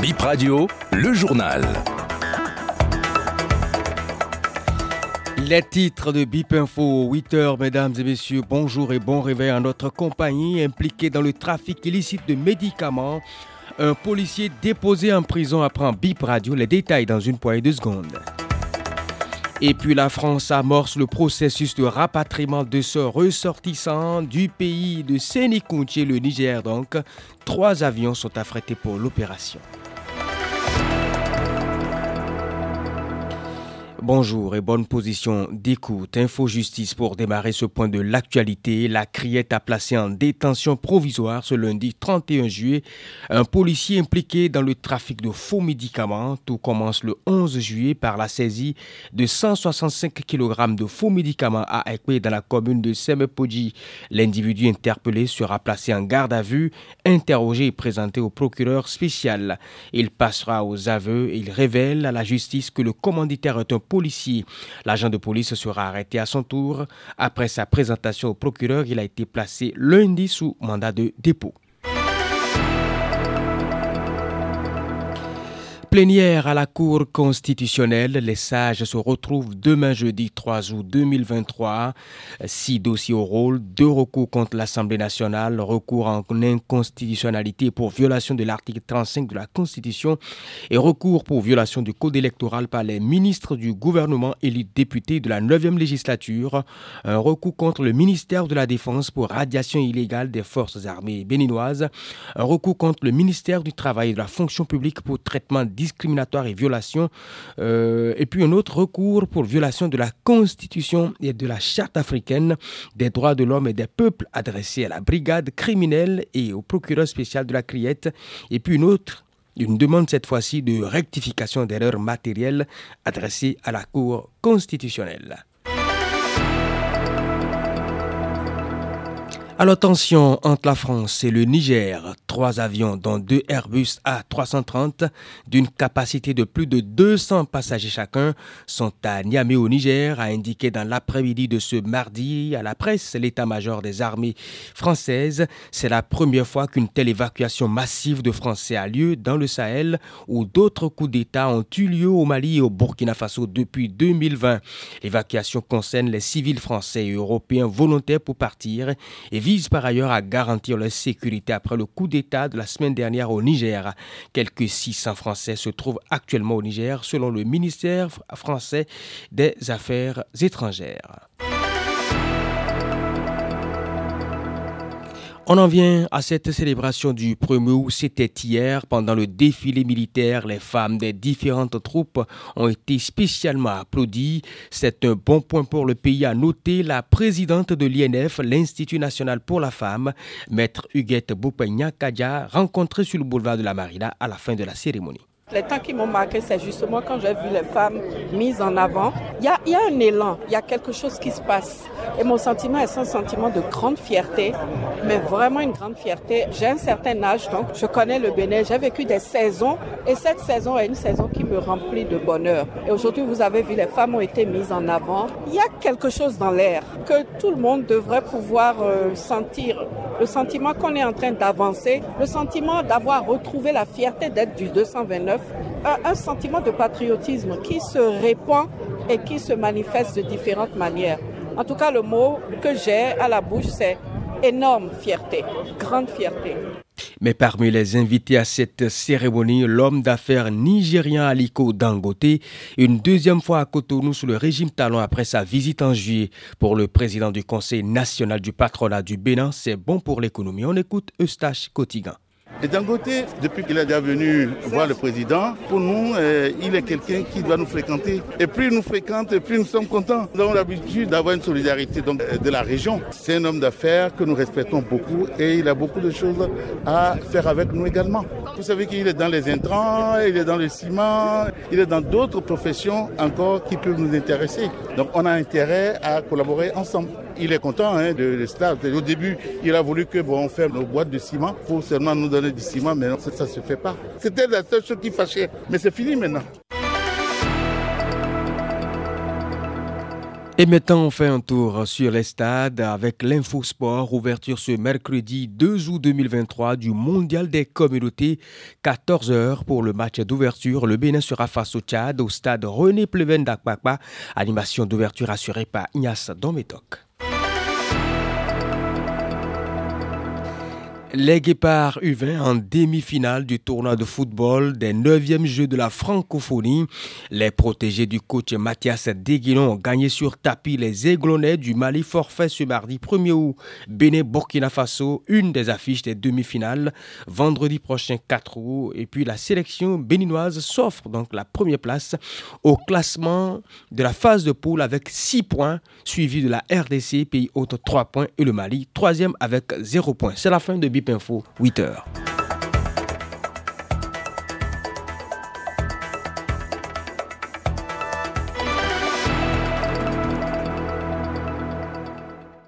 Bip Radio, le journal. Les titres de Bip Info, 8h, mesdames et messieurs, bonjour et bon réveil à notre compagnie impliquée dans le trafic illicite de médicaments. Un policier déposé en prison apprend Bip Radio. Les détails dans une poignée de secondes. Et puis la France amorce le processus de rapatriement de ce ressortissant du pays de Sénécountier, le Niger donc. Trois avions sont affrétés pour l'opération. Bonjour et bonne position d'écoute. Info Justice pour démarrer ce point de l'actualité. La criette a placé en détention provisoire ce lundi 31 juillet un policier impliqué dans le trafic de faux médicaments. Tout commence le 11 juillet par la saisie de 165 kg de faux médicaments à Ekwe dans la commune de Semepoji. L'individu interpellé sera placé en garde à vue, interrogé et présenté au procureur spécial. Il passera aux aveux et il révèle à la justice que le commanditaire est un policier L'agent de police sera arrêté à son tour. Après sa présentation au procureur, il a été placé lundi sous mandat de dépôt. Plénière à la Cour constitutionnelle, les sages se retrouvent demain jeudi 3 août 2023. Six dossiers au rôle, deux recours contre l'Assemblée nationale, recours en inconstitutionnalité pour violation de l'article 35 de la Constitution et recours pour violation du code électoral par les ministres du gouvernement élus députés de la 9e législature, un recours contre le ministère de la Défense pour radiation illégale des forces armées béninoises, un recours contre le ministère du Travail et de la fonction publique pour traitement discriminatoire et violation. Euh, et puis un autre recours pour violation de la Constitution et de la Charte africaine des droits de l'homme et des peuples adressé à la brigade criminelle et au procureur spécial de la Criette. Et puis une autre une demande cette fois-ci de rectification d'erreurs matérielles adressée à la Cour constitutionnelle. Alors tension entre la France et le Niger. Trois avions, dont deux Airbus A330, d'une capacité de plus de 200 passagers chacun, sont à Niamey au Niger, a indiqué dans l'après-midi de ce mardi à la presse l'état-major des armées françaises. C'est la première fois qu'une telle évacuation massive de Français a lieu dans le Sahel, où d'autres coups d'État ont eu lieu au Mali et au Burkina Faso depuis 2020. L'évacuation concerne les civils français et européens volontaires pour partir et vise par ailleurs à garantir leur sécurité après le coup d'État de la semaine dernière au Niger. Quelques 600 Français se trouvent actuellement au Niger selon le ministère français des Affaires étrangères. On en vient à cette célébration du 1er août. C'était hier, pendant le défilé militaire, les femmes des différentes troupes ont été spécialement applaudies. C'est un bon point pour le pays à noter la présidente de l'INF, l'Institut national pour la femme, maître Huguette Boupegna Kadja, rencontrée sur le boulevard de la Marina à la fin de la cérémonie. Les temps qui m'ont marqué, c'est justement quand j'ai vu les femmes mises en avant. Il y a, y a, un élan, il y a quelque chose qui se passe. Et mon sentiment est un sentiment de grande fierté, mais vraiment une grande fierté. J'ai un certain âge, donc je connais le Bénin, j'ai vécu des saisons, et cette saison est une saison qui me remplit de bonheur. Et aujourd'hui, vous avez vu, les femmes ont été mises en avant. Il y a quelque chose dans l'air que tout le monde devrait pouvoir euh, sentir. Le sentiment qu'on est en train d'avancer, le sentiment d'avoir retrouvé la fierté d'être du 229 un, sentiment de patriotisme qui se répand et qui se manifeste de différentes manières. En tout cas, le mot que j'ai à la bouche, c'est énorme fierté, grande fierté. Mais parmi les invités à cette cérémonie, l'homme d'affaires nigérien Aliko Dangote, une deuxième fois à Cotonou sous le régime talon après sa visite en juillet. Pour le président du Conseil national du patronat du Bénin, c'est bon pour l'économie. On écoute Eustache Kotigan. Et Dangote, depuis qu'il est déjà venu voir le président, pour nous, euh, il est quelqu'un qui doit nous fréquenter. Et plus il nous fréquente, plus nous sommes contents. Nous avons l'habitude d'avoir une solidarité donc, euh, de la région. C'est un homme d'affaires que nous respectons beaucoup et il a beaucoup de choses à faire avec nous également. Vous savez qu'il est dans les intrants, il est dans le ciment, il est dans d'autres professions encore qui peuvent nous intéresser. Donc on a intérêt à collaborer ensemble. Il est content hein, de, cela. Au début, il a voulu que bon, on ferme nos boîtes de ciment pour seulement nous donner du ciment, mais non, ça ne se fait pas. C'était la seule chose qui fâchait. Mais c'est fini maintenant. Et maintenant, on fait un tour sur les stades avec l'Infosport. Ouverture ce mercredi 2 août 2023 du Mondial des communautés. 14h pour le match d'ouverture. Le Bénin sera face au Tchad au stade René Pleven d'Akpakpa. Animation d'ouverture assurée par Ignace Dometok. Les Guépards U20 en demi-finale du tournoi de football des 9e Jeux de la francophonie. Les protégés du coach Mathias Deguilon ont gagné sur tapis les Aiglonnais du Mali forfait ce mardi 1er août. Bénin Burkina Faso, une des affiches des demi-finales. Vendredi prochain 4 août. Et puis la sélection béninoise s'offre donc la première place au classement de la phase de poule avec 6 points, suivi de la RDC, pays hôte 3 points et le Mali, troisième avec 0 points. C'est la fin de Info, 8 heures.